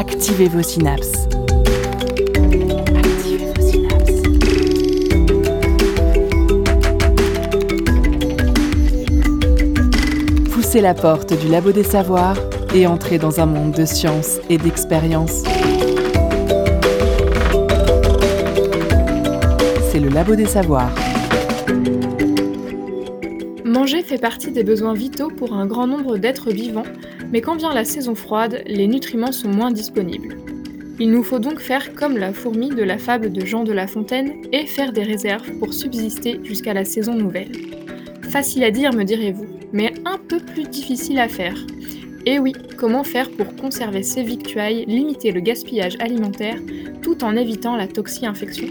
Activez vos synapses. Poussez la porte du labo des savoirs et entrez dans un monde de science et d'expérience. C'est le labo des savoirs. Manger fait partie des besoins vitaux pour un grand nombre d'êtres vivants, mais quand vient la saison froide, les nutriments sont moins disponibles. Il nous faut donc faire comme la fourmi de la fable de Jean de La Fontaine et faire des réserves pour subsister jusqu'à la saison nouvelle. Facile à dire, me direz-vous, mais un peu plus difficile à faire. Et oui, comment faire pour conserver ces victuailles, limiter le gaspillage alimentaire, tout en évitant la toxi-infection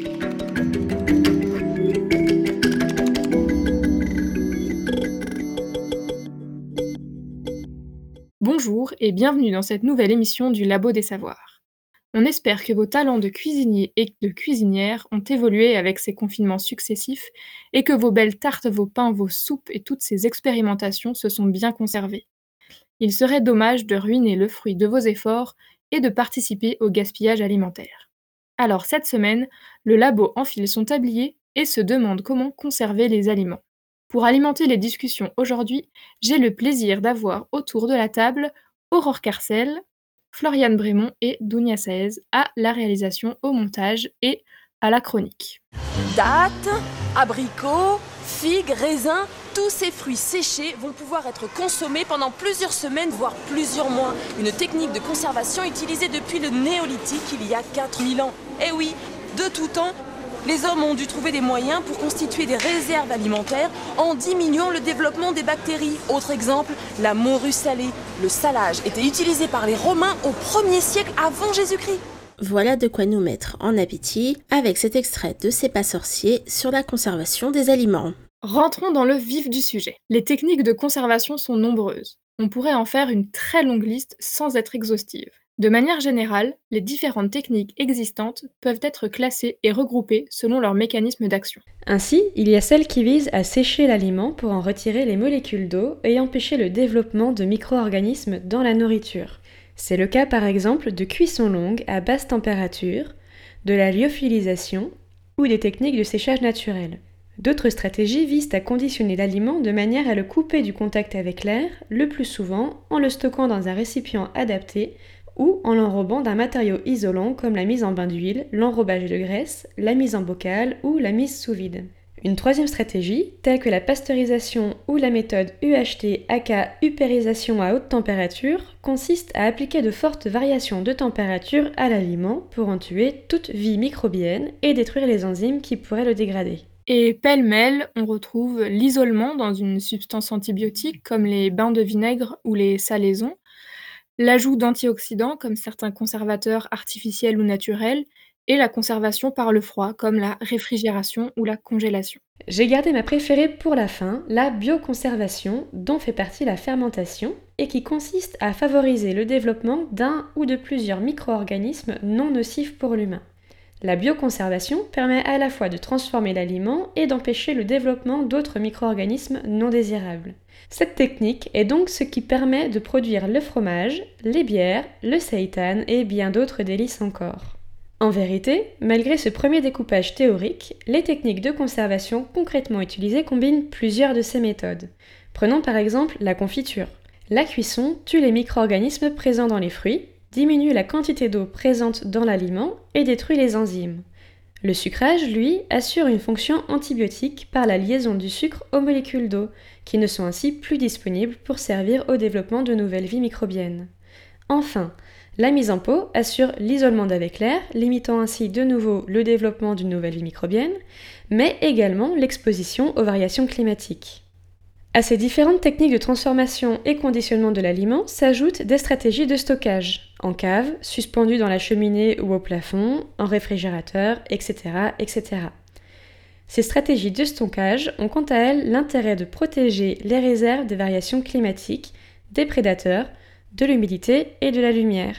Bonjour et bienvenue dans cette nouvelle émission du Labo des Savoirs. On espère que vos talents de cuisinier et de cuisinière ont évolué avec ces confinements successifs et que vos belles tartes, vos pains, vos soupes et toutes ces expérimentations se sont bien conservées. Il serait dommage de ruiner le fruit de vos efforts et de participer au gaspillage alimentaire. Alors cette semaine, le labo enfile son tablier et se demande comment conserver les aliments. Pour alimenter les discussions aujourd'hui, j'ai le plaisir d'avoir autour de la table Aurore Carcel, Floriane Brémond et Dounia Saez à la réalisation, au montage et à la chronique. Dattes, abricots, figues, raisins, tous ces fruits séchés vont pouvoir être consommés pendant plusieurs semaines, voire plusieurs mois. Une technique de conservation utilisée depuis le néolithique il y a 4000 ans. Eh oui, de tout temps, les hommes ont dû trouver des moyens pour constituer des réserves alimentaires en diminuant le développement des bactéries. Autre exemple, la morue salée. Le salage était utilisé par les Romains au 1er siècle avant Jésus-Christ. Voilà de quoi nous mettre en appétit avec cet extrait de C'est pas sorcier sur la conservation des aliments. Rentrons dans le vif du sujet. Les techniques de conservation sont nombreuses. On pourrait en faire une très longue liste sans être exhaustive. De manière générale, les différentes techniques existantes peuvent être classées et regroupées selon leur mécanisme d'action. Ainsi, il y a celles qui visent à sécher l'aliment pour en retirer les molécules d'eau et empêcher le développement de micro-organismes dans la nourriture. C'est le cas par exemple de cuisson longue à basse température, de la lyophilisation ou des techniques de séchage naturel. D'autres stratégies visent à conditionner l'aliment de manière à le couper du contact avec l'air, le plus souvent en le stockant dans un récipient adapté ou en l'enrobant d'un matériau isolant comme la mise en bain d'huile, l'enrobage de graisse, la mise en bocal ou la mise sous vide. Une troisième stratégie, telle que la pasteurisation ou la méthode UHT aka upérisation à haute température, consiste à appliquer de fortes variations de température à l'aliment pour en tuer toute vie microbienne et détruire les enzymes qui pourraient le dégrader. Et pêle-mêle, on retrouve l'isolement dans une substance antibiotique comme les bains de vinaigre ou les salaisons, l'ajout d'antioxydants comme certains conservateurs artificiels ou naturels, et la conservation par le froid comme la réfrigération ou la congélation. J'ai gardé ma préférée pour la fin, la bioconservation, dont fait partie la fermentation, et qui consiste à favoriser le développement d'un ou de plusieurs micro-organismes non nocifs pour l'humain. La bioconservation permet à la fois de transformer l'aliment et d'empêcher le développement d'autres micro-organismes non désirables. Cette technique est donc ce qui permet de produire le fromage, les bières, le seitan et bien d'autres délices encore. En vérité, malgré ce premier découpage théorique, les techniques de conservation concrètement utilisées combinent plusieurs de ces méthodes. Prenons par exemple la confiture. La cuisson tue les micro-organismes présents dans les fruits, diminue la quantité d'eau présente dans l'aliment et détruit les enzymes. Le sucrage, lui, assure une fonction antibiotique par la liaison du sucre aux molécules d'eau, qui ne sont ainsi plus disponibles pour servir au développement de nouvelles vies microbiennes. Enfin, la mise en pot assure l'isolement d'avec l'air, limitant ainsi de nouveau le développement d'une nouvelle vie microbienne, mais également l'exposition aux variations climatiques. À ces différentes techniques de transformation et conditionnement de l'aliment s'ajoutent des stratégies de stockage, en cave, suspendues dans la cheminée ou au plafond, en réfrigérateur, etc. etc. Ces stratégies de stockage ont quant à elles l'intérêt de protéger les réserves des variations climatiques, des prédateurs, de l'humidité et de la lumière,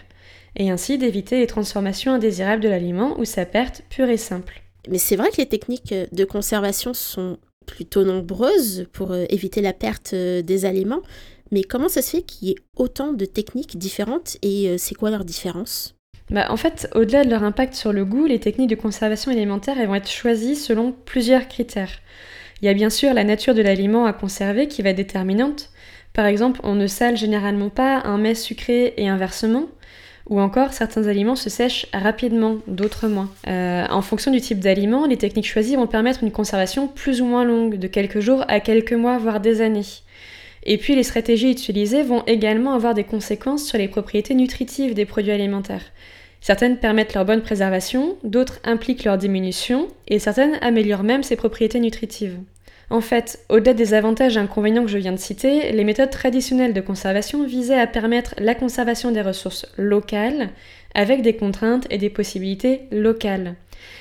et ainsi d'éviter les transformations indésirables de l'aliment ou sa perte pure et simple. Mais c'est vrai que les techniques de conservation sont plutôt nombreuses pour euh, éviter la perte euh, des aliments. Mais comment ça se fait qu'il y ait autant de techniques différentes et euh, c'est quoi leur différence? Bah, En fait, au-delà de leur impact sur le goût, les techniques de conservation alimentaire vont être choisies selon plusieurs critères. Il y a bien sûr la nature de l'aliment à conserver qui va être déterminante. Par exemple, on ne sale généralement pas un mets sucré et inversement. Ou encore, certains aliments se sèchent rapidement, d'autres moins. Euh, en fonction du type d'aliment, les techniques choisies vont permettre une conservation plus ou moins longue, de quelques jours à quelques mois, voire des années. Et puis les stratégies utilisées vont également avoir des conséquences sur les propriétés nutritives des produits alimentaires. Certaines permettent leur bonne préservation, d'autres impliquent leur diminution, et certaines améliorent même ces propriétés nutritives. En fait, au-delà des avantages et inconvénients que je viens de citer, les méthodes traditionnelles de conservation visaient à permettre la conservation des ressources locales avec des contraintes et des possibilités locales.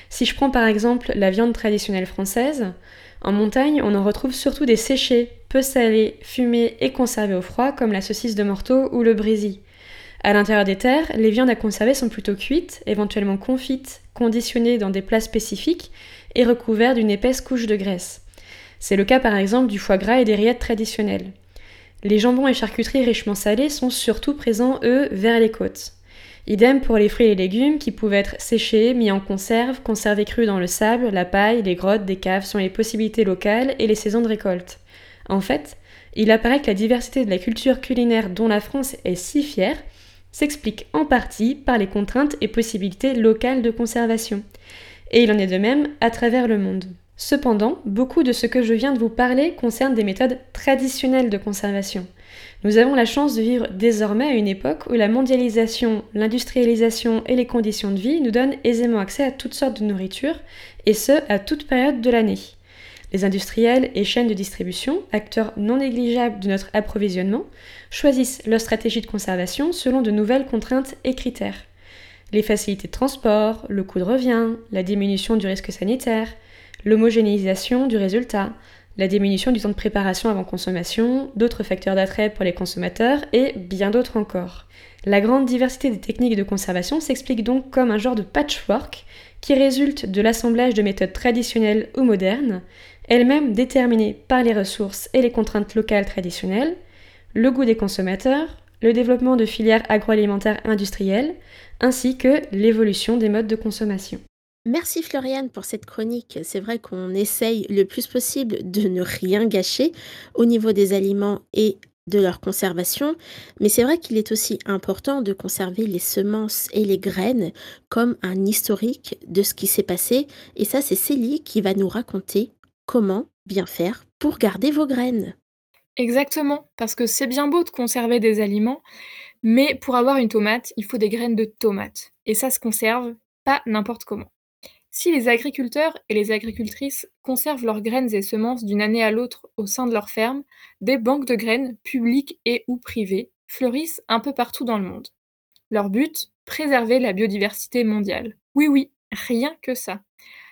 Si je prends par exemple la viande traditionnelle française, en montagne, on en retrouve surtout des séchés, peu salés, fumés et conservés au froid, comme la saucisse de morteau ou le brésil. À l'intérieur des terres, les viandes à conserver sont plutôt cuites, éventuellement confites, conditionnées dans des plats spécifiques et recouvertes d'une épaisse couche de graisse. C'est le cas par exemple du foie gras et des rillettes traditionnelles. Les jambons et charcuteries richement salés sont surtout présents, eux, vers les côtes. Idem pour les fruits et légumes qui pouvaient être séchés, mis en conserve, conservés crus dans le sable, la paille, les grottes des caves sont les possibilités locales et les saisons de récolte. En fait, il apparaît que la diversité de la culture culinaire dont la France est si fière s'explique en partie par les contraintes et possibilités locales de conservation. Et il en est de même à travers le monde. Cependant, beaucoup de ce que je viens de vous parler concerne des méthodes traditionnelles de conservation. Nous avons la chance de vivre désormais à une époque où la mondialisation, l'industrialisation et les conditions de vie nous donnent aisément accès à toutes sortes de nourriture, et ce, à toute période de l'année. Les industriels et chaînes de distribution, acteurs non négligeables de notre approvisionnement, choisissent leur stratégie de conservation selon de nouvelles contraintes et critères. Les facilités de transport, le coût de revient, la diminution du risque sanitaire, l'homogénéisation du résultat, la diminution du temps de préparation avant consommation, d'autres facteurs d'attrait pour les consommateurs et bien d'autres encore. La grande diversité des techniques de conservation s'explique donc comme un genre de patchwork qui résulte de l'assemblage de méthodes traditionnelles ou modernes, elles-mêmes déterminées par les ressources et les contraintes locales traditionnelles, le goût des consommateurs, le développement de filières agroalimentaires industrielles, ainsi que l'évolution des modes de consommation. Merci Floriane pour cette chronique. C'est vrai qu'on essaye le plus possible de ne rien gâcher au niveau des aliments et de leur conservation, mais c'est vrai qu'il est aussi important de conserver les semences et les graines comme un historique de ce qui s'est passé. Et ça, c'est Célie qui va nous raconter comment bien faire pour garder vos graines. Exactement, parce que c'est bien beau de conserver des aliments, mais pour avoir une tomate, il faut des graines de tomate. Et ça se conserve pas n'importe comment. Si les agriculteurs et les agricultrices conservent leurs graines et semences d'une année à l'autre au sein de leur ferme, des banques de graines, publiques et ou privées, fleurissent un peu partout dans le monde. Leur but Préserver la biodiversité mondiale. Oui oui, rien que ça.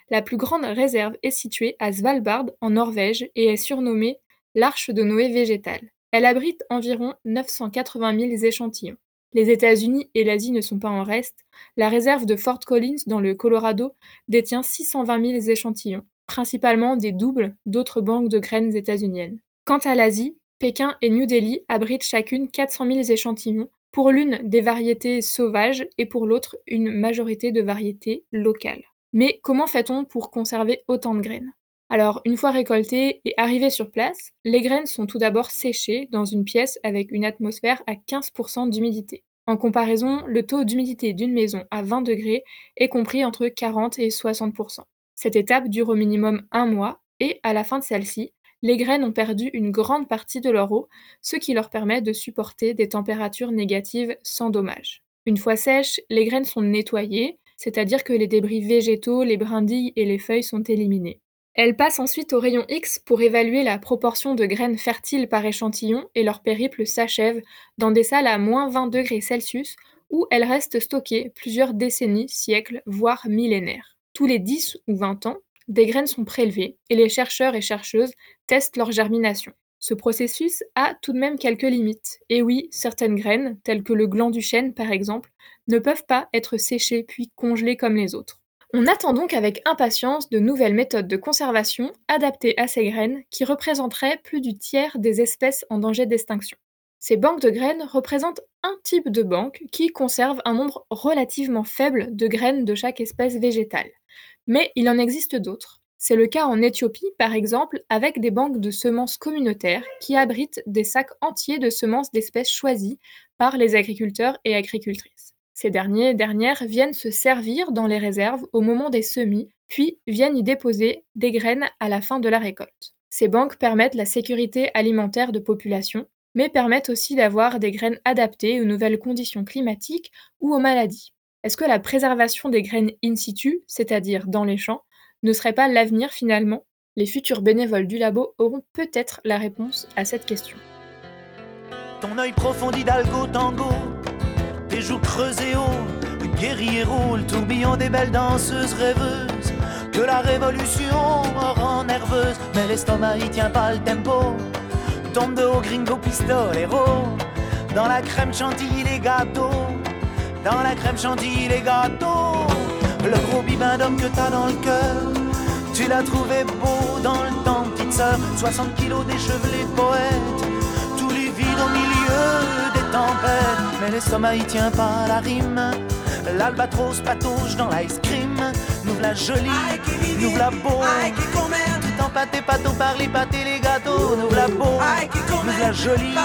La plus grande réserve est située à Svalbard, en Norvège, et est surnommée l'Arche de Noé végétale. Elle abrite environ 980 000 échantillons. Les États-Unis et l'Asie ne sont pas en reste. La réserve de Fort Collins, dans le Colorado, détient 620 000 échantillons, principalement des doubles d'autres banques de graines états-uniennes. Quant à l'Asie, Pékin et New Delhi abritent chacune 400 000 échantillons, pour l'une des variétés sauvages et pour l'autre une majorité de variétés locales. Mais comment fait-on pour conserver autant de graines? Alors, une fois récoltées et arrivées sur place, les graines sont tout d'abord séchées dans une pièce avec une atmosphère à 15% d'humidité. En comparaison, le taux d'humidité d'une maison à 20 degrés est compris entre 40 et 60%. Cette étape dure au minimum un mois et, à la fin de celle-ci, les graines ont perdu une grande partie de leur eau, ce qui leur permet de supporter des températures négatives sans dommage. Une fois sèches, les graines sont nettoyées, c'est-à-dire que les débris végétaux, les brindilles et les feuilles sont éliminés. Elles passent ensuite au rayon X pour évaluer la proportion de graines fertiles par échantillon et leur périple s'achève dans des salles à moins 20 degrés Celsius où elles restent stockées plusieurs décennies, siècles, voire millénaires. Tous les 10 ou 20 ans, des graines sont prélevées et les chercheurs et chercheuses testent leur germination. Ce processus a tout de même quelques limites. Et oui, certaines graines, telles que le gland du chêne par exemple, ne peuvent pas être séchées puis congelées comme les autres. On attend donc avec impatience de nouvelles méthodes de conservation adaptées à ces graines qui représenteraient plus du tiers des espèces en danger d'extinction. Ces banques de graines représentent un type de banque qui conserve un nombre relativement faible de graines de chaque espèce végétale. Mais il en existe d'autres. C'est le cas en Éthiopie, par exemple, avec des banques de semences communautaires qui abritent des sacs entiers de semences d'espèces choisies par les agriculteurs et agricultrices. Ces derniers dernières viennent se servir dans les réserves au moment des semis, puis viennent y déposer des graines à la fin de la récolte. Ces banques permettent la sécurité alimentaire de populations, mais permettent aussi d'avoir des graines adaptées aux nouvelles conditions climatiques ou aux maladies. Est-ce que la préservation des graines in situ, c'est-à-dire dans les champs, ne serait pas l'avenir finalement? Les futurs bénévoles du labo auront peut-être la réponse à cette question. Ton œil joues creusées haut, guerrier roule, tourbillon des belles danseuses rêveuses, que la révolution rend nerveuse, mais l'estomac y tient pas le tempo. Tombe de haut gringo pistolero, dans la crème chantilly les gâteaux, dans la crème chantilly les gâteaux, le gros bibin d'homme que t'as dans le cœur. Tu l'as trouvé beau dans le temps, petite sœur, 60 kilos d'échevelé poète, tout livide au milieu des tempêtes, mais l'estomac y tient pas la rime. L'albatros patauge dans l'ice cream, nous la jolie, nous la beau. Tout empâté, pâteau par les pâtés, les gâteaux, nous la beau, nous la jolie.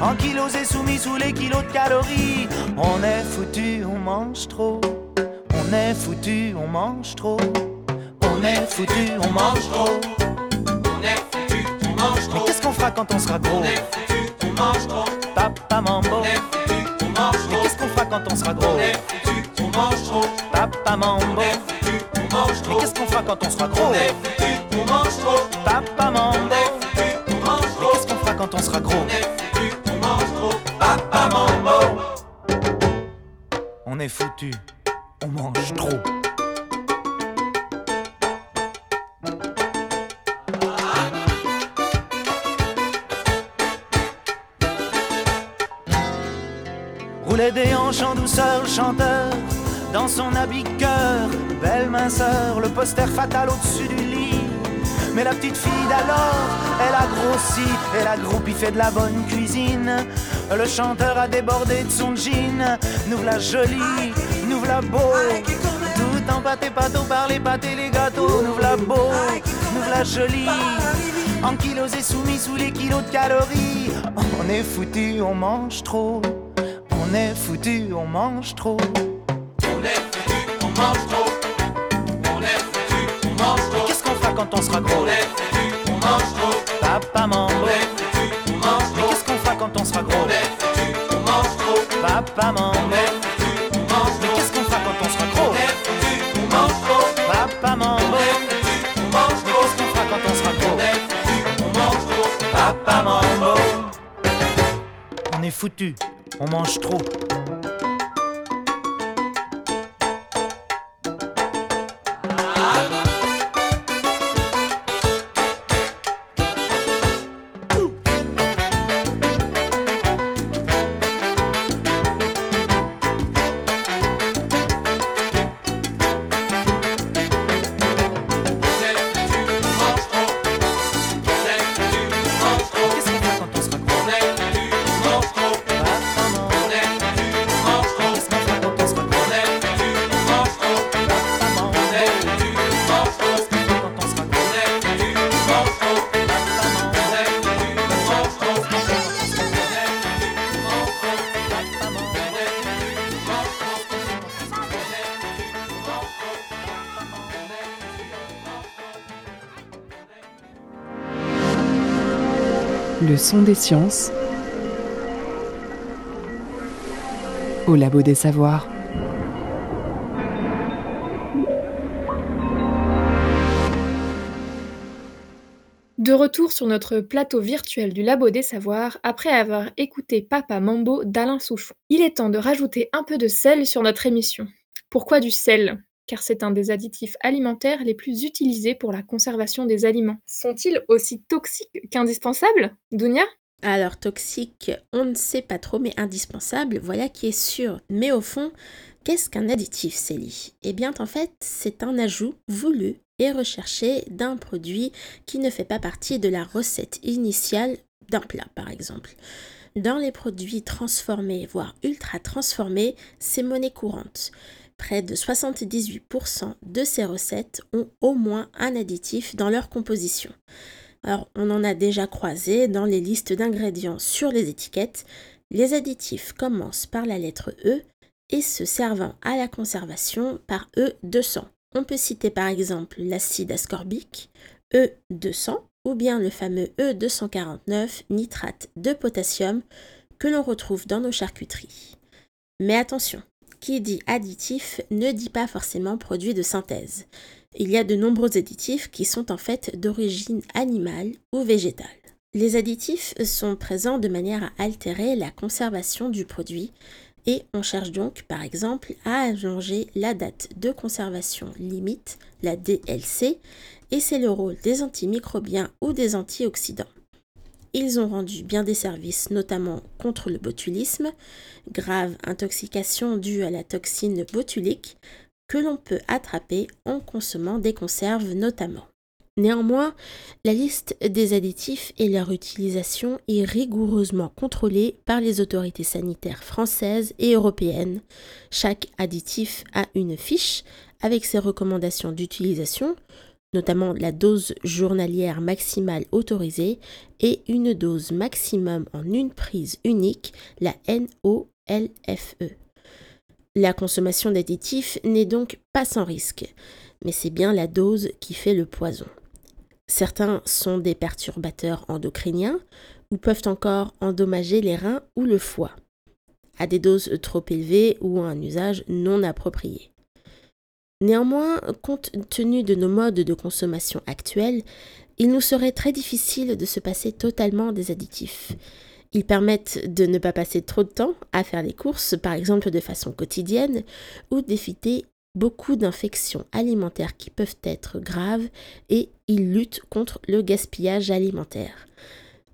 En kilos et soumis sous les kilos de calories, on est foutu, on mange trop. On est foutu, on mange trop. On est foutu, on mange trop. On est foutu, on mange Mais trop. qu'est-ce qu'on fera quand on sera gros? On est foutu, on mange trop. Papa mambo. On est foutu, on mange Mais trop. qu'est-ce qu'on fera quand on sera gros? On est foutu, on mange trop. Papa mambo. On est foutu, on mange Mais trop. qu'est-ce qu'on fera quand on sera gros? On est foutu, on mange trop. Papa mambo. On est foutu, on mange Mais trop. qu'est-ce qu'on fera quand on sera gros? On est foutu, on mange trop. Papa mambo. On est foutu, on mange trop. Roulait des hanches en douceur, chanteur, dans son habit cœur, belle minceur, le poster fatal au-dessus du lit. Mais la petite fille d'alors, elle a grossi, elle a groupi, fait de la bonne cuisine. Le chanteur a débordé de son jean, nous la jolie, nous la beau. Tout empâté, pâteau par les pâtes et les gâteaux, nous la beau, nous la jolie. En kilos et soumis sous les kilos de calories, on est foutu, on mange trop. On est foutu, on mange trop. On est foutu, on mange trop. On est foutu, on mange trop. Qu'est-ce qu'on fera quand on sera gros On est foutu, on mange trop. Papa mambo. On est foutu, on mange trop. qu'est-ce qu'on fera quand on sera gros On est foutu, on mange trop. Papa mambo. On est foutu, on mange Mais trop. qu'est-ce qu'on fera quand on sera gros On est foutu, on mange trop. Papa mambo. On est foutu, on mange trop. qu'est-ce qu'on fera quand on sera gros On est foutu, on mange trop. Papa. On est foutu, on mange trop. Le son des sciences au labo des savoirs. De retour sur notre plateau virtuel du Labo des Savoirs après avoir écouté Papa Mambo d'Alain Souchon. Il est temps de rajouter un peu de sel sur notre émission. Pourquoi du sel? Car c'est un des additifs alimentaires les plus utilisés pour la conservation des aliments. Sont-ils aussi toxiques qu'indispensables Dounia? Alors toxique, on ne sait pas trop, mais indispensable, voilà qui est sûr. Mais au fond, qu'est-ce qu'un additif, Célie? Eh bien, en fait, c'est un ajout voulu et recherché d'un produit qui ne fait pas partie de la recette initiale d'un plat, par exemple. Dans les produits transformés, voire ultra transformés, c'est monnaie courante. Près de 78% de ces recettes ont au moins un additif dans leur composition. Alors, on en a déjà croisé dans les listes d'ingrédients sur les étiquettes. Les additifs commencent par la lettre E et se servant à la conservation par E200. On peut citer par exemple l'acide ascorbique, E200, ou bien le fameux E249, nitrate de potassium, que l'on retrouve dans nos charcuteries. Mais attention, qui dit additif ne dit pas forcément produit de synthèse. Il y a de nombreux additifs qui sont en fait d'origine animale ou végétale. Les additifs sont présents de manière à altérer la conservation du produit et on cherche donc par exemple à allonger la date de conservation limite, la DLC, et c'est le rôle des antimicrobiens ou des antioxydants. Ils ont rendu bien des services, notamment contre le botulisme, grave intoxication due à la toxine botulique, que l'on peut attraper en consommant des conserves notamment. Néanmoins, la liste des additifs et leur utilisation est rigoureusement contrôlée par les autorités sanitaires françaises et européennes. Chaque additif a une fiche avec ses recommandations d'utilisation, notamment la dose journalière maximale autorisée et une dose maximum en une prise unique, la NOLFE. La consommation d'additifs n'est donc pas sans risque, mais c'est bien la dose qui fait le poison. Certains sont des perturbateurs endocriniens ou peuvent encore endommager les reins ou le foie, à des doses trop élevées ou à un usage non approprié. Néanmoins, compte tenu de nos modes de consommation actuels, il nous serait très difficile de se passer totalement des additifs. Ils permettent de ne pas passer trop de temps à faire les courses, par exemple de façon quotidienne, ou d'éviter beaucoup d'infections alimentaires qui peuvent être graves et ils luttent contre le gaspillage alimentaire.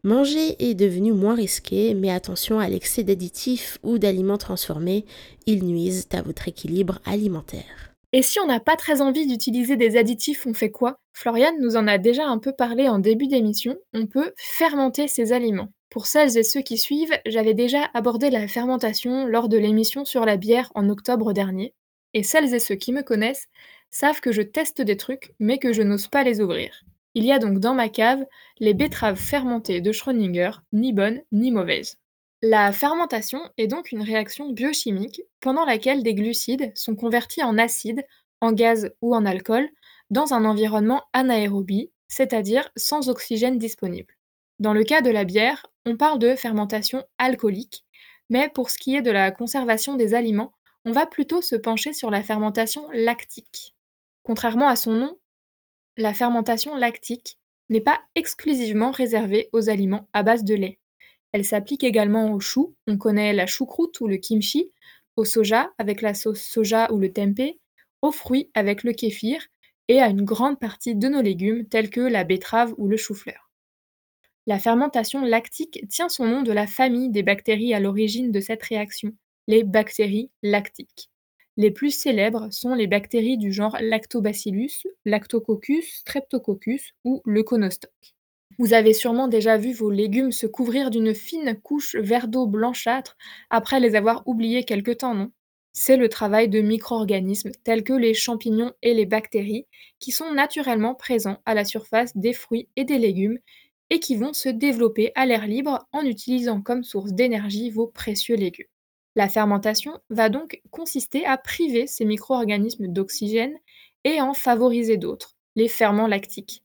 Manger est devenu moins risqué, mais attention à l'excès d'additifs ou d'aliments transformés, ils nuisent à votre équilibre alimentaire. Et si on n'a pas très envie d'utiliser des additifs, on fait quoi? Floriane nous en a déjà un peu parlé en début d'émission, on peut fermenter ces aliments. Pour celles et ceux qui suivent, j'avais déjà abordé la fermentation lors de l'émission sur la bière en octobre dernier, et celles et ceux qui me connaissent savent que je teste des trucs, mais que je n'ose pas les ouvrir. Il y a donc dans ma cave les betteraves fermentées de Schrödinger, ni bonnes ni mauvaises. La fermentation est donc une réaction biochimique pendant laquelle des glucides sont convertis en acide, en gaz ou en alcool dans un environnement anaérobie, c'est-à-dire sans oxygène disponible. Dans le cas de la bière, on parle de fermentation alcoolique, mais pour ce qui est de la conservation des aliments, on va plutôt se pencher sur la fermentation lactique. Contrairement à son nom, la fermentation lactique n'est pas exclusivement réservée aux aliments à base de lait. Elle s'applique également aux choux, on connaît la choucroute ou le kimchi, au soja avec la sauce soja ou le tempeh, aux fruits avec le kéfir et à une grande partie de nos légumes tels que la betterave ou le chou-fleur. La fermentation lactique tient son nom de la famille des bactéries à l'origine de cette réaction, les bactéries lactiques. Les plus célèbres sont les bactéries du genre Lactobacillus, Lactococcus, Streptococcus ou Leuconostoc. Vous avez sûrement déjà vu vos légumes se couvrir d'une fine couche vert d'eau blanchâtre après les avoir oubliés quelque temps, non? C'est le travail de micro-organismes tels que les champignons et les bactéries qui sont naturellement présents à la surface des fruits et des légumes et qui vont se développer à l'air libre en utilisant comme source d'énergie vos précieux légumes. La fermentation va donc consister à priver ces micro-organismes d'oxygène et en favoriser d'autres, les ferments lactiques.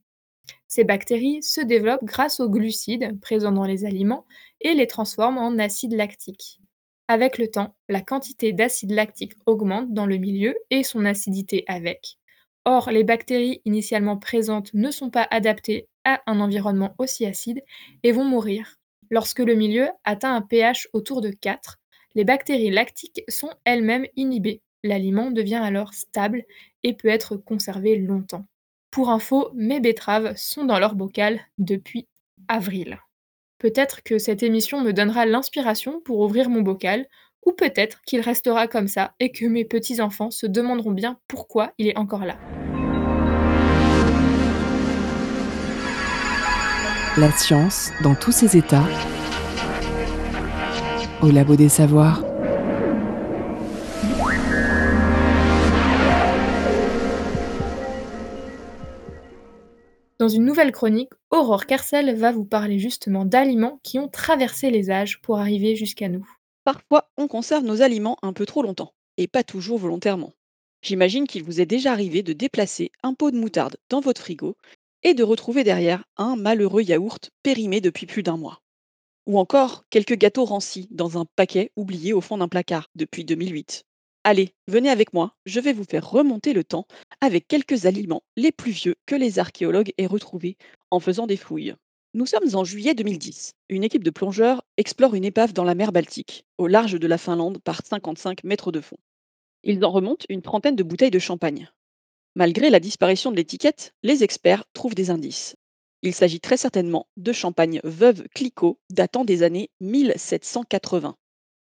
Ces bactéries se développent grâce aux glucides présents dans les aliments et les transforment en acide lactique. Avec le temps, la quantité d'acide lactique augmente dans le milieu et son acidité avec. Or, les bactéries initialement présentes ne sont pas adaptées à un environnement aussi acide et vont mourir. Lorsque le milieu atteint un pH autour de 4, les bactéries lactiques sont elles-mêmes inhibées. L'aliment devient alors stable et peut être conservé longtemps. Pour info, mes betteraves sont dans leur bocal depuis avril. Peut-être que cette émission me donnera l'inspiration pour ouvrir mon bocal, ou peut-être qu'il restera comme ça et que mes petits-enfants se demanderont bien pourquoi il est encore là. La science dans tous ses états au Labo des Savoirs. Dans une nouvelle chronique, Aurore Carcel va vous parler justement d'aliments qui ont traversé les âges pour arriver jusqu'à nous. Parfois, on conserve nos aliments un peu trop longtemps, et pas toujours volontairement. J'imagine qu'il vous est déjà arrivé de déplacer un pot de moutarde dans votre frigo et de retrouver derrière un malheureux yaourt périmé depuis plus d'un mois. Ou encore quelques gâteaux rancis dans un paquet oublié au fond d'un placard depuis 2008. Allez, venez avec moi, je vais vous faire remonter le temps avec quelques aliments les plus vieux que les archéologues aient retrouvés en faisant des fouilles. Nous sommes en juillet 2010. Une équipe de plongeurs explore une épave dans la mer Baltique, au large de la Finlande par 55 mètres de fond. Ils en remontent une trentaine de bouteilles de champagne. Malgré la disparition de l'étiquette, les experts trouvent des indices. Il s'agit très certainement de champagne Veuve Clicquot datant des années 1780.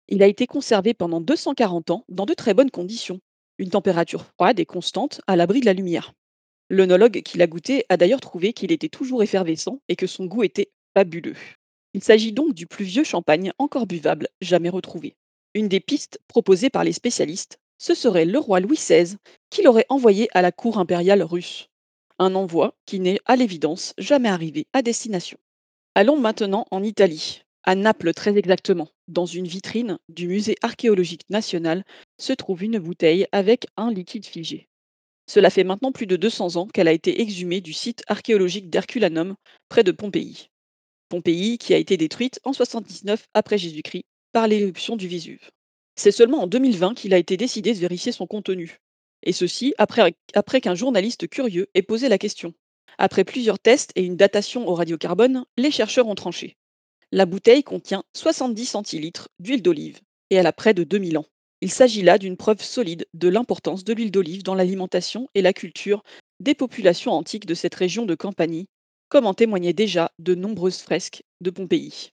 Il a été conservé pendant 240 ans dans de très bonnes conditions, une température froide et constante à l'abri de la lumière. L'œnologue qui l'a goûté a d'ailleurs trouvé qu'il était toujours effervescent et que son goût était fabuleux. Il s'agit donc du plus vieux champagne encore buvable jamais retrouvé. Une des pistes proposées par les spécialistes, ce serait le roi Louis XVI qui l'aurait envoyé à la cour impériale russe. Un envoi qui n'est à l'évidence jamais arrivé à destination. Allons maintenant en Italie, à Naples très exactement. Dans une vitrine du musée archéologique national se trouve une bouteille avec un liquide figé. Cela fait maintenant plus de 200 ans qu'elle a été exhumée du site archéologique d'Herculanum, près de Pompéi. Pompéi qui a été détruite en 79 après Jésus-Christ par l'éruption du Vésuve. C'est seulement en 2020 qu'il a été décidé de vérifier son contenu. Et ceci après, après qu'un journaliste curieux ait posé la question. Après plusieurs tests et une datation au radiocarbone, les chercheurs ont tranché. La bouteille contient 70 centilitres d'huile d'olive et elle a près de 2000 ans. Il s'agit là d'une preuve solide de l'importance de l'huile d'olive dans l'alimentation et la culture des populations antiques de cette région de Campanie, comme en témoignaient déjà de nombreuses fresques de Pompéi.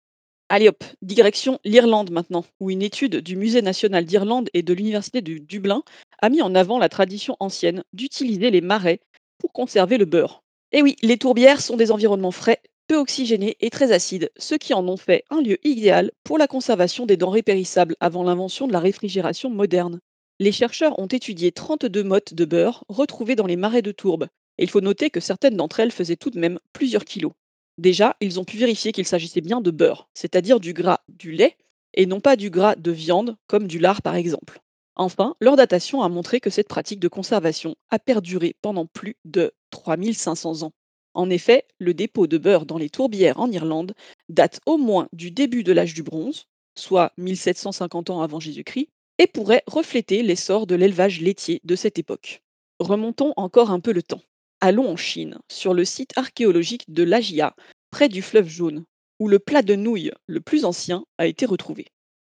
Allez hop, direction l'Irlande maintenant, où une étude du Musée national d'Irlande et de l'Université de Dublin a mis en avant la tradition ancienne d'utiliser les marais pour conserver le beurre. Et oui, les tourbières sont des environnements frais, peu oxygénés et très acides, ce qui en ont fait un lieu idéal pour la conservation des denrées périssables avant l'invention de la réfrigération moderne. Les chercheurs ont étudié 32 mottes de beurre retrouvées dans les marais de tourbe, et il faut noter que certaines d'entre elles faisaient tout de même plusieurs kilos. Déjà, ils ont pu vérifier qu'il s'agissait bien de beurre, c'est-à-dire du gras du lait, et non pas du gras de viande, comme du lard par exemple. Enfin, leur datation a montré que cette pratique de conservation a perduré pendant plus de 3500 ans. En effet, le dépôt de beurre dans les tourbières en Irlande date au moins du début de l'âge du bronze, soit 1750 ans avant Jésus-Christ, et pourrait refléter l'essor de l'élevage laitier de cette époque. Remontons encore un peu le temps. Allons en Chine, sur le site archéologique de Lajia, près du fleuve Jaune, où le plat de nouilles le plus ancien a été retrouvé.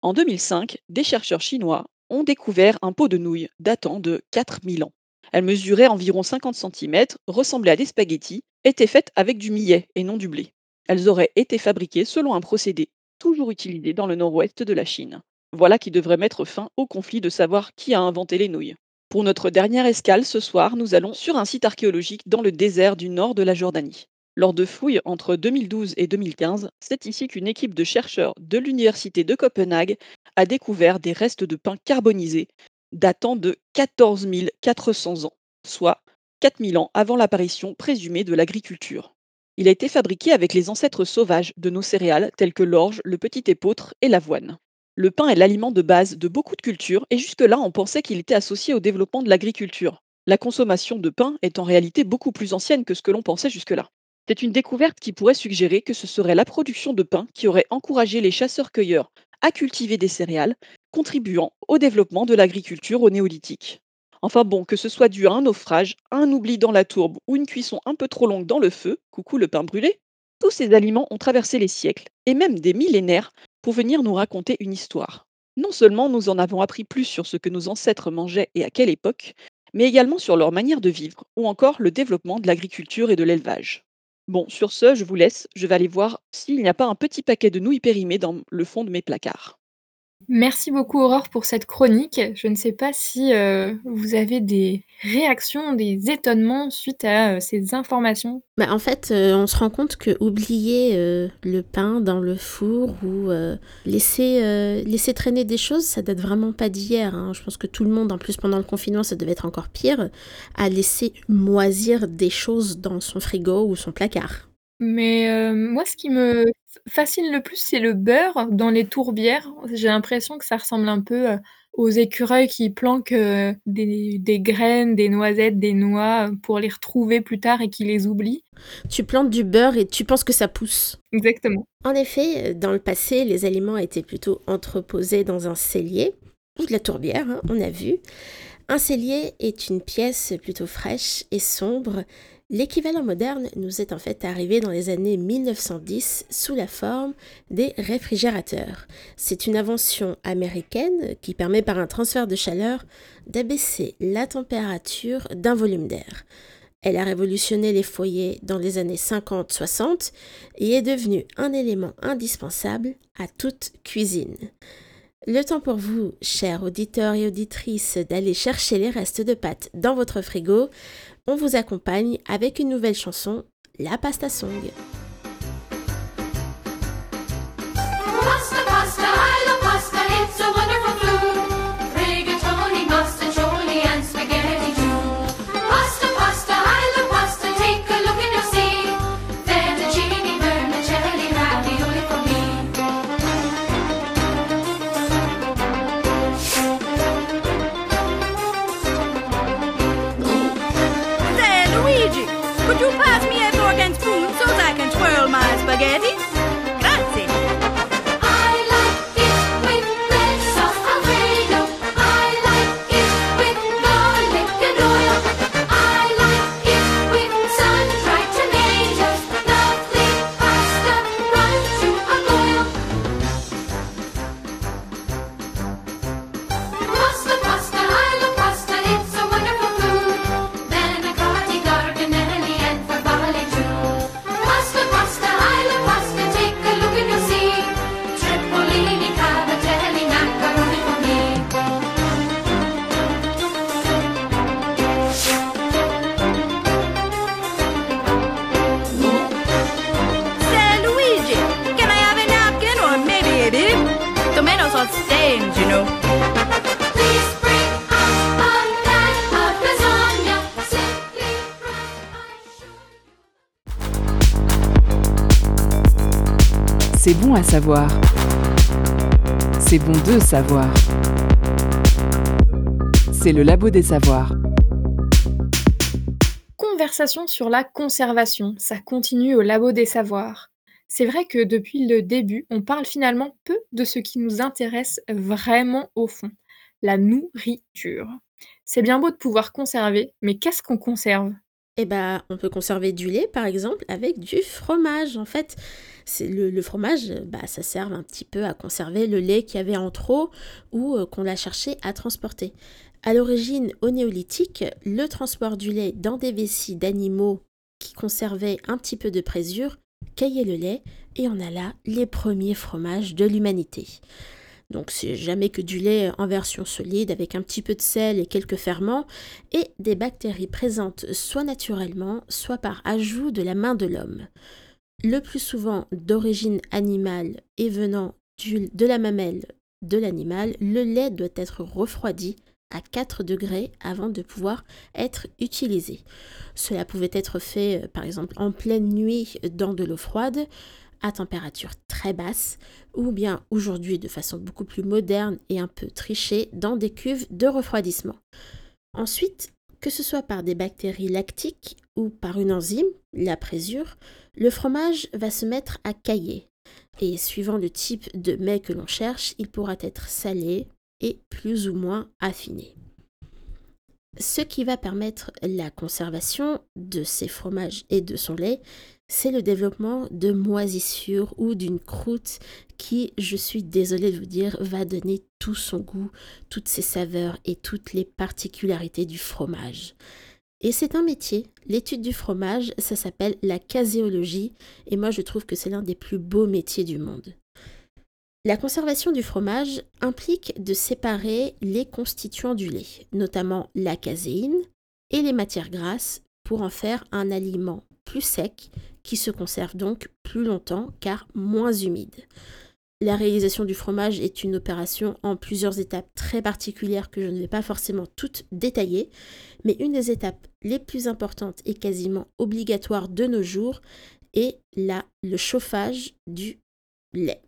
En 2005, des chercheurs chinois ont découvert un pot de nouilles datant de 4000 ans. Elle mesurait environ 50 cm, ressemblait à des spaghettis, était faite avec du millet et non du blé. Elles auraient été fabriquées selon un procédé toujours utilisé dans le nord-ouest de la Chine. Voilà qui devrait mettre fin au conflit de savoir qui a inventé les nouilles. Pour notre dernière escale ce soir, nous allons sur un site archéologique dans le désert du nord de la Jordanie. Lors de fouilles entre 2012 et 2015, c'est ici qu'une équipe de chercheurs de l'Université de Copenhague a découvert des restes de pain carbonisé datant de 14 400 ans, soit 4000 ans avant l'apparition présumée de l'agriculture. Il a été fabriqué avec les ancêtres sauvages de nos céréales telles que l'orge, le petit épeautre et l'avoine. Le pain est l'aliment de base de beaucoup de cultures et jusque-là on pensait qu'il était associé au développement de l'agriculture. La consommation de pain est en réalité beaucoup plus ancienne que ce que l'on pensait jusque-là. C'est une découverte qui pourrait suggérer que ce serait la production de pain qui aurait encouragé les chasseurs-cueilleurs à cultiver des céréales, contribuant au développement de l'agriculture au néolithique. Enfin bon, que ce soit dû à un naufrage, à un oubli dans la tourbe ou une cuisson un peu trop longue dans le feu, coucou le pain brûlé, tous ces aliments ont traversé les siècles et même des millénaires pour venir nous raconter une histoire. Non seulement nous en avons appris plus sur ce que nos ancêtres mangeaient et à quelle époque, mais également sur leur manière de vivre, ou encore le développement de l'agriculture et de l'élevage. Bon, sur ce, je vous laisse, je vais aller voir s'il n'y a pas un petit paquet de nouilles périmées dans le fond de mes placards. Merci beaucoup Aurore pour cette chronique. Je ne sais pas si, heu, vous avez des réactions, des étonnements suite à, heu, ces informations? Bah, en fait, heu, on se rend compte qu'oublier, heu, le pain dans le four ou, heu, laisser, heu, laisser traîner des choses, ça date vraiment pas d'hier, hein. Je pense que tout le monde, en plus pendant le confinement, ça devait être encore pire, a laissé moisir des choses dans son frigo ou son placard. Mais, heu, moi ce qui me fascine le plus, c'est le beurre dans les tourbières. J'ai l'impression que ça ressemble un peu, heu, aux écureuils qui planquent, heu, des des graines, des noisettes, des noix, heu, pour les retrouver plus tard et qui les oublient. Tu plantes du beurre et tu penses que ça pousse. Exactement. En effet, dans le passé, les aliments étaient plutôt entreposés dans un cellier ou de la tourbière, hein, on a vu. Un cellier est une pièce plutôt fraîche et sombre. L'équivalent moderne nous est en fait arrivé dans les années 1910 sous la forme des réfrigérateurs. C'est une invention américaine qui permet par un transfert de chaleur d'abaisser la température d'un volume d'air. Elle a révolutionné les foyers dans les années 50-60 et est devenue un élément indispensable à toute cuisine. Le temps pour vous, chers auditeurs et auditrices, d'aller chercher les restes de pâtes dans votre frigo. On vous accompagne avec une nouvelle chanson, la Pasta Song. À savoir. C'est bon de savoir. C'est le labo des savoirs. Conversation sur la conservation, ça continue au labo des savoirs. C'est vrai que depuis le début, on parle finalement peu de ce qui nous intéresse vraiment au fond, la nourriture. C'est bien beau de pouvoir conserver, mais qu'est-ce qu'on conserve? Eh ben, on peut conserver du lait, par exemple, avec du fromage. En fait, le, fromage, bah, ça sert un petit peu à conserver le lait qu'il y avait en trop ou euh, qu'on l'a cherché à transporter. À l'origine, au néolithique, le transport du lait dans des vessies d'animaux qui conservaient un petit peu de présure caillait le lait et on a là les premiers fromages de l'humanité. Donc c'est jamais que du lait en version solide avec un petit peu de sel et quelques ferments et des bactéries présentes soit naturellement, soit par ajout de la main de l'homme. Le plus souvent d'origine animale et venant de la mamelle de l'animal, le lait doit être refroidi à 4 degrés avant de pouvoir être utilisé. Cela pouvait être fait euh, par exemple en pleine nuit dans de l'eau froide à température très basse ou bien aujourd'hui de façon beaucoup plus moderne et un peu trichée dans des cuves de refroidissement. Ensuite, que ce soit par des bactéries lactiques ou par une enzyme, la présure, le fromage va se mettre à cailler. Et suivant le type de mets que l'on cherche, il pourra être salé et plus ou moins affiné. Ce qui va permettre la conservation de ces fromages et de son lait, c'est le développement de moisissures ou d'une croûte qui, je suis désolée de vous dire, va donner tout son goût, toutes ses saveurs et toutes les particularités du fromage. Et c'est un métier. L'étude du fromage, ça s'appelle la caséologie, et moi je trouve que c'est l'un des plus beaux métiers du monde. La conservation du fromage implique de séparer les constituants du lait, notamment la caséine et les matières grasses, pour en faire un aliment plus sec qui se conserve donc plus longtemps car moins humide. La réalisation du fromage est une opération en plusieurs étapes très particulières que je ne vais pas forcément toutes détailler, mais une des étapes les plus importantes et quasiment obligatoire de nos jours est la, le chauffage du lait.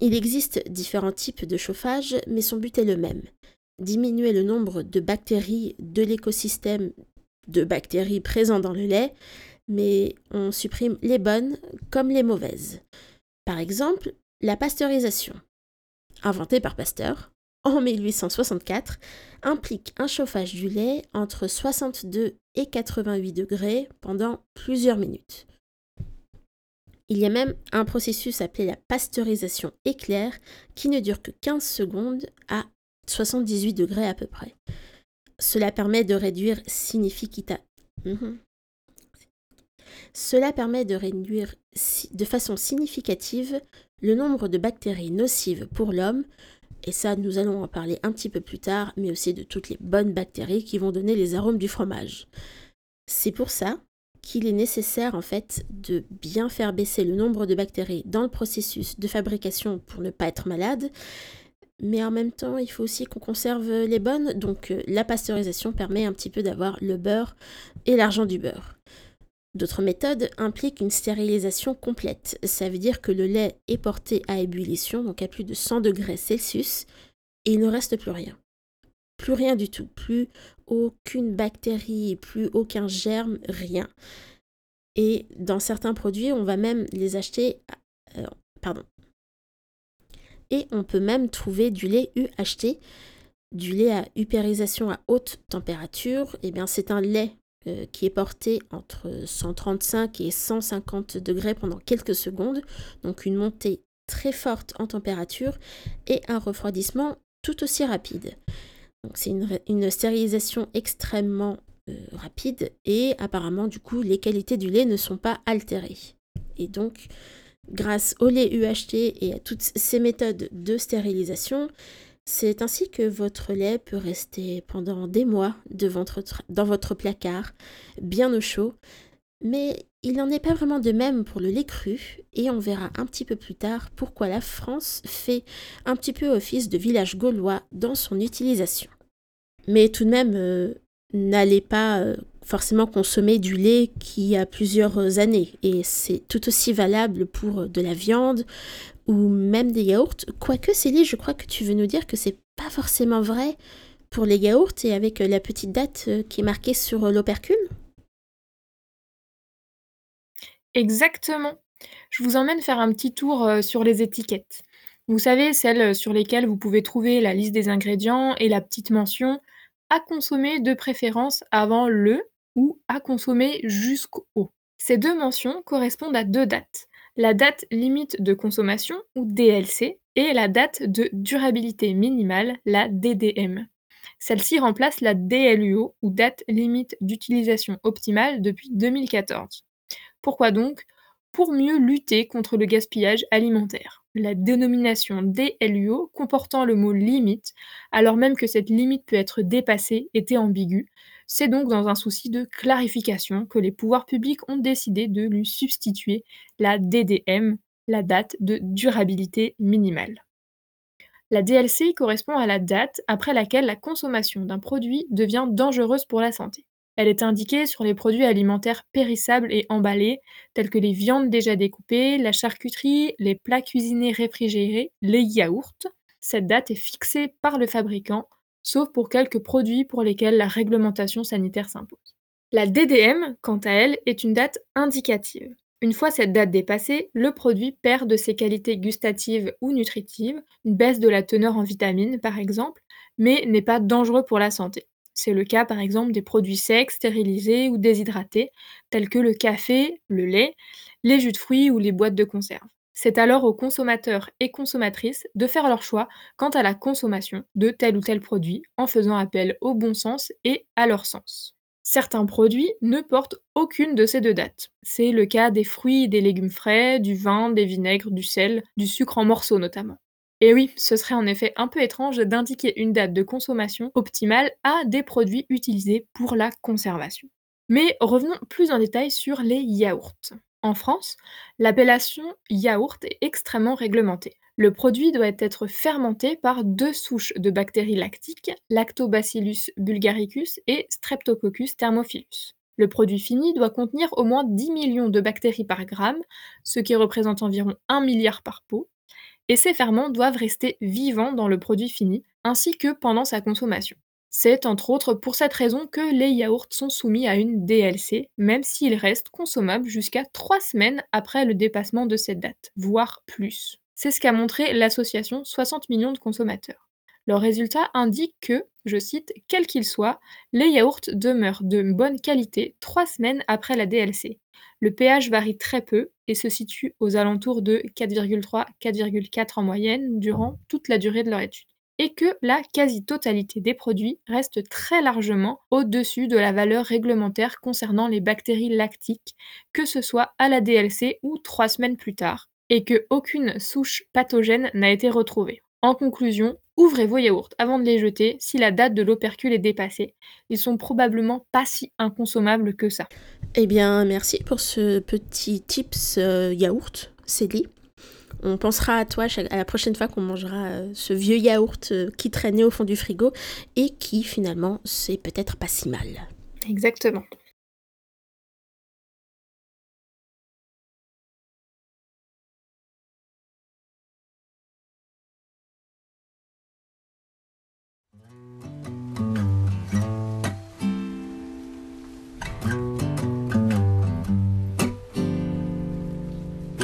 Il existe différents types de chauffage, mais son but est le même. Diminuer le nombre de bactéries de l'écosystème de bactéries présents dans le lait, mais on supprime les bonnes comme les mauvaises. Par exemple, la pasteurisation, inventée par Pasteur en 1864, implique un chauffage du lait entre 62 et 88 degrés pendant plusieurs minutes. Il y a même un processus appelé la pasteurisation éclair qui ne dure que 15 secondes à 78 degrés à peu près. Cela permet de réduire significativement. Cela permet de réduire de façon significative le nombre de bactéries nocives pour l'homme, et ça nous allons en parler un petit peu plus tard, mais aussi de toutes les bonnes bactéries qui vont donner les arômes du fromage. C'est pour ça qu'il est nécessaire en fait de bien faire baisser le nombre de bactéries dans le processus de fabrication pour ne pas être malade, mais en même temps il faut aussi qu'on conserve les bonnes, donc euh, la pasteurisation permet un petit peu d'avoir le beurre et l'argent du beurre. D'autres méthodes impliquent une stérilisation complète. Ça veut dire que le lait est porté à ébullition, donc à plus de 100 degrés Celsius, et il ne reste plus rien. Plus rien du tout, plus aucune bactérie, plus aucun germe, rien. Et dans certains produits, on va même les acheter. euh, pardon. Et on peut même trouver du lait UHT, du lait à upérisation à haute température. Eh bien, c'est un lait euh, qui est porté entre 135 et 150 degrés pendant quelques secondes, donc une montée très forte en température et un refroidissement tout aussi rapide. Donc c'est une, stérilisation extrêmement euh, rapide et apparemment du coup les qualités du lait ne sont pas altérées. Et donc grâce au lait UHT et à toutes ces méthodes de stérilisation, c'est ainsi que votre lait peut rester pendant des mois dans votre placard, bien au chaud. Mais il n'en est pas vraiment de même pour le lait cru, et on verra un petit peu plus tard pourquoi la France fait un petit peu office de village gaulois dans son utilisation. Mais tout de même, euh, n'allez pas euh, forcément consommer du lait qui a plusieurs années, et c'est tout aussi valable pour de la viande, ou même des yaourts. Quoique, Célie, je crois que tu veux nous dire que c'est pas forcément vrai pour les yaourts et avec euh, la petite date euh, qui est marquée sur euh, l'opercule. Exactement. Je vous emmène faire un petit tour sur les étiquettes. Vous savez, celles sur lesquelles vous pouvez trouver la liste des ingrédients et la petite mention à consommer de préférence avant le ou à consommer jusqu'au. Ces deux mentions correspondent à deux dates. La date limite de consommation ou DLC et la date de durabilité minimale, la DDM. Celle-ci remplace la DLUO ou date limite d'utilisation optimale depuis 2014. Pourquoi donc? Pour mieux lutter contre le gaspillage alimentaire. La dénomination DLUO comportant le mot limite, alors même que cette limite peut être dépassée, était ambiguë. C'est donc dans un souci de clarification que les pouvoirs publics ont décidé de lui substituer la DDM, la date de durabilité minimale. La DLC correspond à la date après laquelle la consommation d'un produit devient dangereuse pour la santé. Elle est indiquée sur les produits alimentaires périssables et emballés, tels que les viandes déjà découpées, la charcuterie, les plats cuisinés réfrigérés, les yaourts. Cette date est fixée par le fabricant, sauf pour quelques produits pour lesquels la réglementation sanitaire s'impose. La DDM, quant à elle, est une date indicative. Une fois cette date dépassée, le produit perd de ses qualités gustatives ou nutritives, une baisse de la teneur en vitamines par exemple, mais n'est pas dangereux pour la santé. C'est le cas par exemple des produits secs, stérilisés ou déshydratés, tels que le café, le lait, les jus de fruits ou les boîtes de conserve. C'est alors aux consommateurs et consommatrices de faire leur choix quant à la consommation de tel ou tel produit en faisant appel au bon sens et à leur sens. Certains produits ne portent aucune de ces deux dates. C'est le cas des fruits des légumes frais, du vin, des vinaigres, du sel, du sucre en morceaux notamment. Et oui, ce serait en effet un peu étrange d'indiquer une date de consommation optimale à des produits utilisés pour la conservation. Mais revenons plus en détail sur les yaourts. En France, l'appellation yaourt est extrêmement réglementée. Le produit doit être fermenté par deux souches de bactéries lactiques, Lactobacillus bulgaricus et Streptococcus thermophilus. Le produit fini doit contenir au moins 10 millions de bactéries par gramme, ce qui représente environ 1 milliard par pot, et ces ferments doivent rester vivants dans le produit fini, ainsi que pendant sa consommation. C'est entre autres pour cette raison que les yaourts sont soumis à une DLC, même s'ils restent consommables jusqu'à 3 semaines après le dépassement de cette date, voire plus. C'est ce qu'a montré l'association 60 millions de consommateurs. Leurs résultats indiquent que, je cite, quel qu'il soit, les yaourts demeurent de bonne qualité 3 semaines après la DLC. Le pH varie très peu et se situe aux alentours de 4,3-4,4 en moyenne durant toute la durée de leur étude. Et que la quasi-totalité des produits reste très largement au-dessus de la valeur réglementaire concernant les bactéries lactiques, que ce soit à la DLC ou 3 semaines plus tard, et que aucune souche pathogène n'a été retrouvée. En conclusion, ouvrez vos yaourts avant de les jeter si la date de l'opercule est dépassée. Ils sont probablement pas si inconsommables que ça. Eh bien, merci pour ce petit tips euh, yaourt, Célie. On pensera à toi chaque- à la prochaine fois qu'on mangera euh, ce vieux yaourt euh, qui traînait au fond du frigo et qui finalement c'est peut-être pas si mal. Exactement.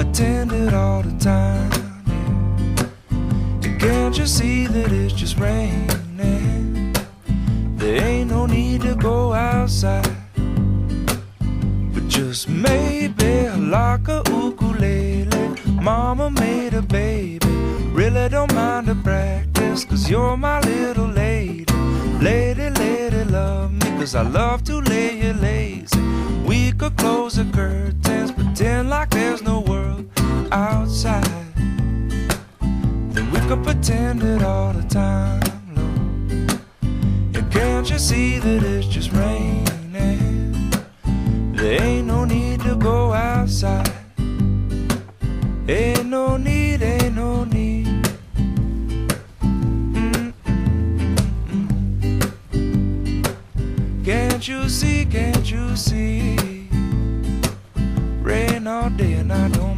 It all the time. yeah. Can't you see that it's just raining? There ain't no need to go outside. But just maybe like a ukulele. Mama made a baby. Really don't mind the practice, cause you're my little lady. Lady, lady, love me, cause I love to lay you lazy. We could close the curtains, pretend like could pretend it all the time, Lord. And can't you see that it's just raining? There ain't no need to go outside. Ain't no need, ain't no need. Can't you see, can't you see? Rain all day and I don't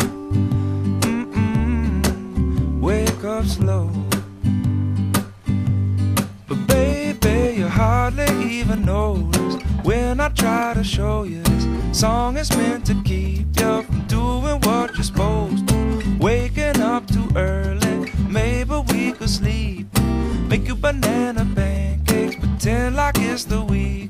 even notice when I try to show you this song is meant to keep you from doing what you're supposed to. Waking up too early, maybe we could sleep. Make you banana pancakes, pretend like it's the weekend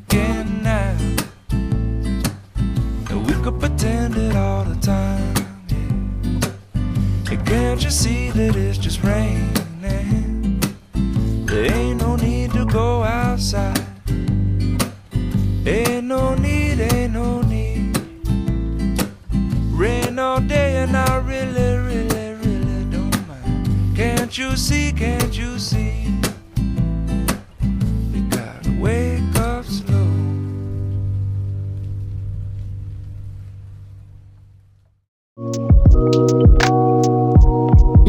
you wake up slow.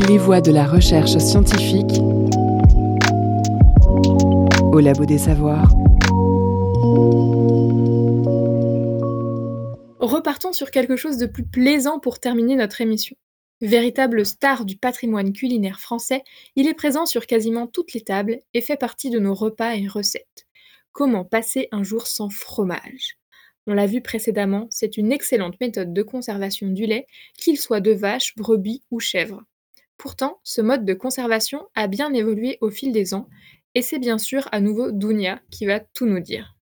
Les voies de la recherche scientifique au Labo des Savoirs. Repartons sur quelque chose de plus plaisant pour terminer notre émission. Véritable star du patrimoine culinaire français, il est présent sur quasiment toutes les tables et fait partie de nos repas et recettes. Comment passer un jour sans fromage? On l'a vu précédemment, c'est une excellente méthode de conservation du lait, qu'il soit de vache, brebis ou chèvre. Pourtant, ce mode de conservation a bien évolué au fil des ans, et c'est bien sûr à nouveau Dounia qui va tout nous dire.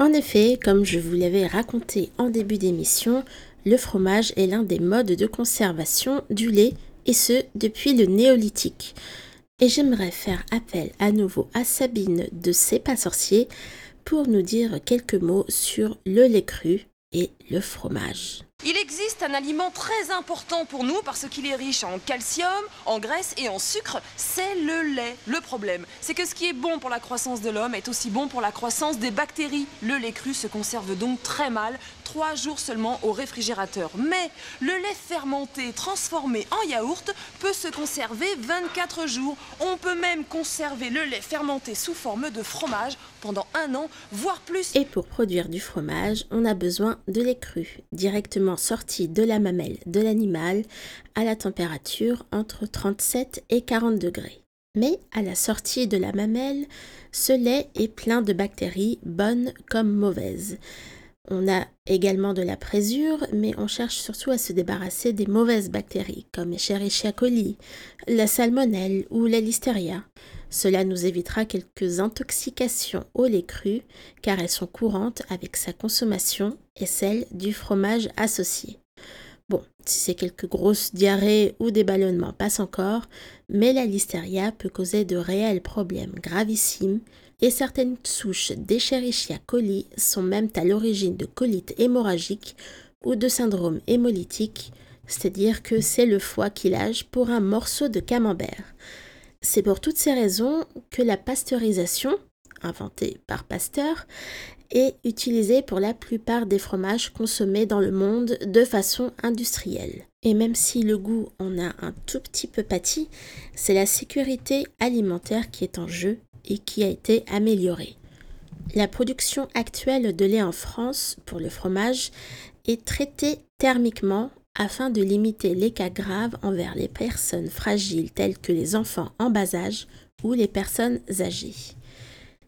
En effet, comme je vous l'avais raconté en début d'émission, le fromage est l'un des modes de conservation du lait, et ce depuis le néolithique. Et j'aimerais faire appel à nouveau à Sabine de C'est pas sorcier pour nous dire quelques mots sur le lait cru et le fromage. Il existe un aliment très important pour nous parce qu'il est riche en calcium, en graisse et en sucre, c'est le lait. Le problème, c'est que ce qui est bon pour la croissance de l'homme est aussi bon pour la croissance des bactéries. Le lait cru se conserve donc très mal, trois jours seulement au réfrigérateur. Mais le lait fermenté, transformé en yaourt, peut se conserver 24 jours. On peut même conserver le lait fermenté sous forme de fromage pendant un an, voire plus. Et pour produire du fromage, on a besoin de lait cru, directement sorti de la mamelle de l'animal à la température entre 37 et 40 degrés. Mais à la sortie de la mamelle, ce lait est plein de bactéries, bonnes comme mauvaises. On a également de la présure, mais on cherche surtout à se débarrasser des mauvaises bactéries, comme Escherichia coli, la salmonelle ou la listeria. Cela nous évitera quelques intoxications au lait cru, car elles sont courantes avec sa consommation et celle du fromage associé. Bon, si c'est quelques grosses diarrhées ou des ballonnements passe encore, mais la listeria peut causer de réels problèmes gravissimes et certaines souches d'Escherichia coli sont même à l'origine de colites hémorragiques ou de syndrome hémolytique, c'est-à-dire que c'est le foie qui lâche pour un morceau de camembert. C'est pour toutes ces raisons que la pasteurisation, inventée par Pasteur, est utilisée pour la plupart des fromages consommés dans le monde de façon industrielle. Et même si le goût en a un tout petit peu pâti, c'est la sécurité alimentaire qui est en jeu et qui a été améliorée. La production actuelle de lait en France pour le fromage est traitée thermiquement afin de limiter les cas graves envers les personnes fragiles telles que les enfants en bas âge ou les personnes âgées.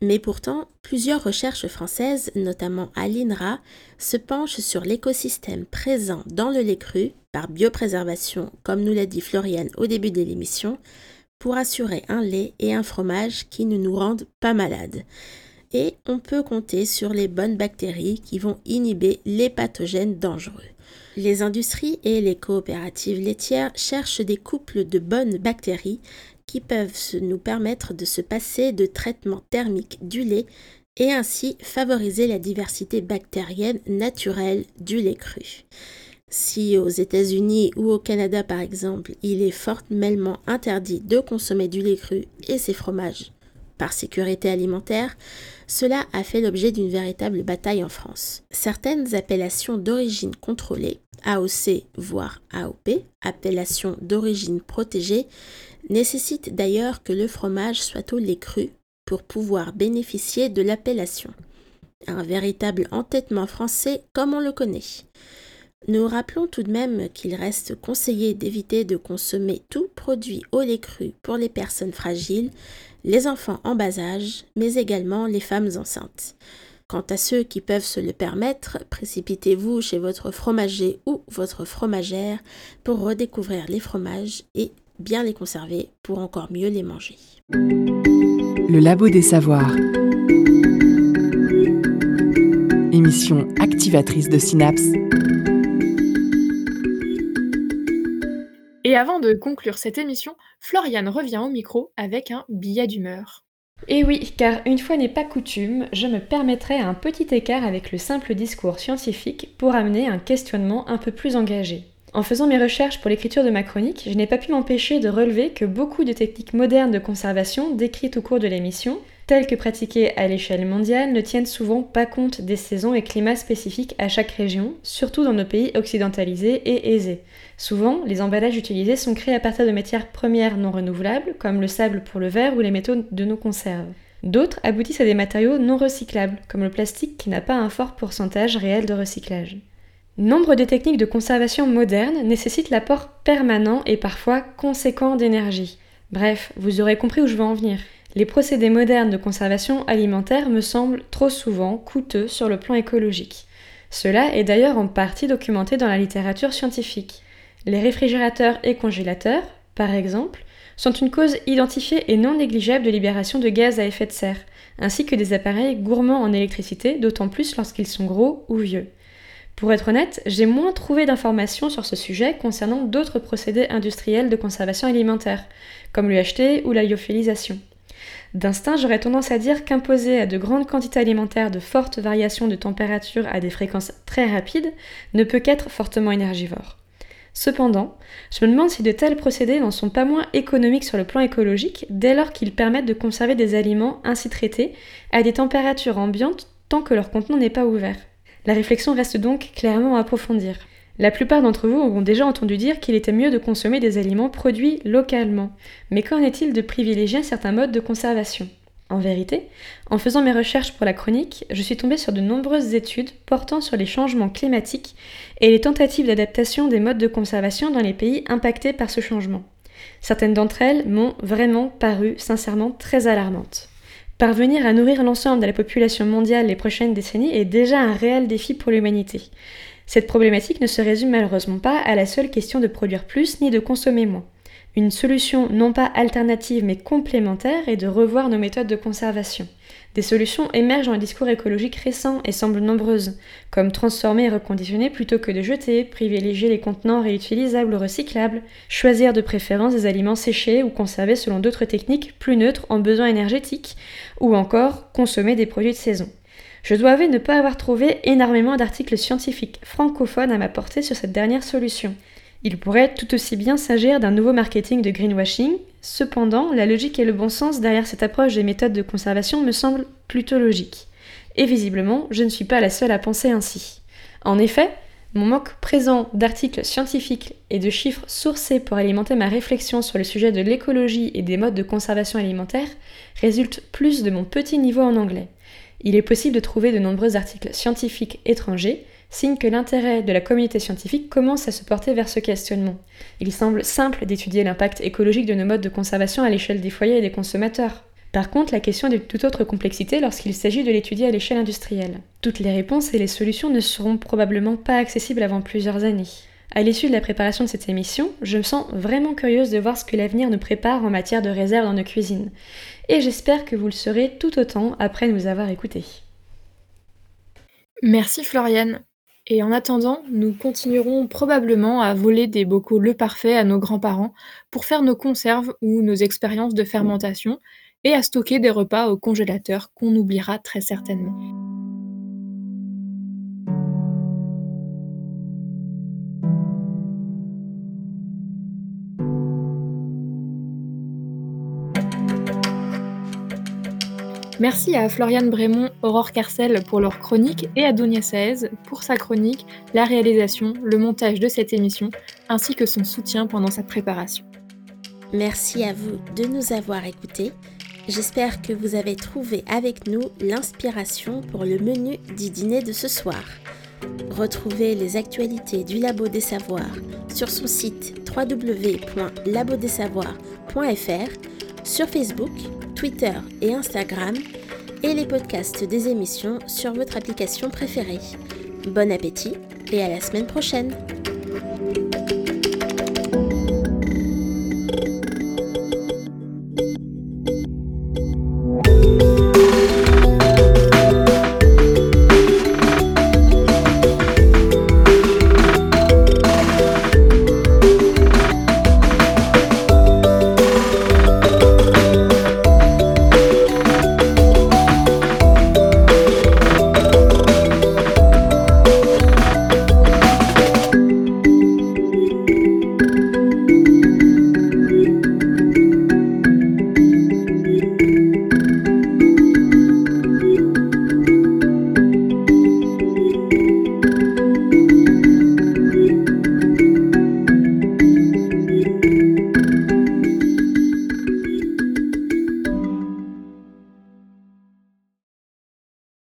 Mais pourtant, plusieurs recherches françaises, notamment à l'INRA, se penchent sur l'écosystème présent dans le lait cru, par biopréservation, comme nous l'a dit Floriane au début de l'émission, pour assurer un lait et un fromage qui ne nous rendent pas malades. Et on peut compter sur les bonnes bactéries qui vont inhiber les pathogènes dangereux. Les industries et les coopératives laitières cherchent des couples de bonnes bactéries qui peuvent nous permettre de se passer de traitement thermique du lait et ainsi favoriser la diversité bactérienne naturelle du lait cru. Si aux États-Unis ou au Canada par exemple, il est formellement interdit de consommer du lait cru et ses fromages par sécurité alimentaire, cela a fait l'objet d'une véritable bataille en France. Certaines appellations d'origine contrôlée, AOC voire AOP, appellations d'origine protégée, nécessitent d'ailleurs que le fromage soit au lait cru pour pouvoir bénéficier de l'appellation. Un véritable entêtement français comme on le connaît. Nous rappelons tout de même qu'il reste conseillé d'éviter de consommer tout produit au lait cru pour les personnes fragiles, les enfants en bas âge, mais également les femmes enceintes. Quant à ceux qui peuvent se le permettre, précipitez-vous chez votre fromager ou votre fromagère pour redécouvrir les fromages et bien les conserver pour encore mieux les manger. Le Labo des Savoirs. Émission activatrice de synapses. Et avant de conclure cette émission, Floriane revient au micro avec un billet d'humeur. Et oui, car une fois n'est pas coutume, je me permettrai un petit écart avec le simple discours scientifique pour amener un questionnement un peu plus engagé. En faisant mes recherches pour l'écriture de ma chronique, je n'ai pas pu m'empêcher de relever que beaucoup de techniques modernes de conservation décrites au cours de l'émission telles que pratiquées à l'échelle mondiale, ne tiennent souvent pas compte des saisons et climats spécifiques à chaque région, surtout dans nos pays occidentalisés et aisés. Souvent, les emballages utilisés sont créés à partir de matières premières non renouvelables, comme le sable pour le verre ou les métaux de nos conserves. D'autres aboutissent à des matériaux non recyclables, comme le plastique qui n'a pas un fort pourcentage réel de recyclage. Nombre de techniques de conservation modernes nécessitent l'apport permanent et parfois conséquent d'énergie. Bref, vous aurez compris où je veux en venir. Les procédés modernes de conservation alimentaire me semblent trop souvent coûteux sur le plan écologique. Cela est d'ailleurs en partie documenté dans la littérature scientifique. Les réfrigérateurs et congélateurs, par exemple, sont une cause identifiée et non négligeable de libération de gaz à effet de serre, ainsi que des appareils gourmands en électricité, d'autant plus lorsqu'ils sont gros ou vieux. Pour être honnête, j'ai moins trouvé d'informations sur ce sujet concernant d'autres procédés industriels de conservation alimentaire, comme l'UHT ou la lyophilisation. D'instinct, j'aurais tendance à dire qu'imposer à de grandes quantités alimentaires de fortes variations de température à des fréquences très rapides ne peut qu'être fortement énergivore. Cependant, je me demande si de tels procédés n'en sont pas moins économiques sur le plan écologique dès lors qu'ils permettent de conserver des aliments ainsi traités à des températures ambiantes tant que leur contenant n'est pas ouvert. La réflexion reste donc clairement à approfondir. La plupart d'entre vous auront déjà entendu dire qu'il était mieux de consommer des aliments produits localement. Mais qu'en est-il de privilégier certains modes de conservation? En vérité, en faisant mes recherches pour la chronique, je suis tombée sur de nombreuses études portant sur les changements climatiques et les tentatives d'adaptation des modes de conservation dans les pays impactés par ce changement. Certaines d'entre elles m'ont vraiment paru sincèrement très alarmantes. Parvenir à nourrir l'ensemble de la population mondiale les prochaines décennies est déjà un réel défi pour l'humanité. Cette problématique ne se résume malheureusement pas à la seule question de produire plus ni de consommer moins. Une solution non pas alternative mais complémentaire est de revoir nos méthodes de conservation. Des solutions émergent dans les discours écologiques récents et semblent nombreuses, comme transformer et reconditionner plutôt que de jeter, privilégier les contenants réutilisables ou recyclables, choisir de préférence des aliments séchés ou conservés selon d'autres techniques plus neutres en besoins énergétiques, ou encore consommer des produits de saison. Je dois avouer ne pas avoir trouvé énormément d'articles scientifiques francophones à m'apporter sur cette dernière solution. Il pourrait tout aussi bien s'agir d'un nouveau marketing de greenwashing, cependant la logique et le bon sens derrière cette approche des méthodes de conservation me semblent plutôt logiques. Et visiblement, je ne suis pas la seule à penser ainsi. En effet, mon manque présent d'articles scientifiques et de chiffres sourcés pour alimenter ma réflexion sur le sujet de l'écologie et des modes de conservation alimentaire résulte plus de mon petit niveau en anglais il est possible de trouver de nombreux articles scientifiques étrangers, signe que l'intérêt de la communauté scientifique commence à se porter vers ce questionnement. Il semble simple d'étudier l'impact écologique de nos modes de conservation à l'échelle des foyers et des consommateurs. Par contre, la question est de toute autre complexité lorsqu'il s'agit de l'étudier à l'échelle industrielle. Toutes les réponses et les solutions ne seront probablement pas accessibles avant plusieurs années. À l'issue de la préparation de cette émission, je me sens vraiment curieuse de voir ce que l'avenir nous prépare en matière de réserve dans nos cuisines. Et j'espère que vous le serez tout autant après nous avoir écoutés. Merci Floriane. Et en attendant, nous continuerons probablement à voler des bocaux le parfait à nos grands-parents pour faire nos conserves ou nos expériences de fermentation et à stocker des repas au congélateur qu'on oubliera très certainement. Merci à Floriane Brémond, Aurore Carcel pour leur chronique et à Donia Saez pour sa chronique, la réalisation, le montage de cette émission, ainsi que son soutien pendant sa préparation. Merci à vous de nous avoir écoutés. J'espère que vous avez trouvé avec nous l'inspiration pour le menu du dîner de ce soir. Retrouvez les actualités du Labo des Savoirs sur son site www.labodesavoirs.fr, sur Facebook, Twitter et Instagram, et les podcasts des émissions sur votre application préférée. Bon appétit et à la semaine prochaine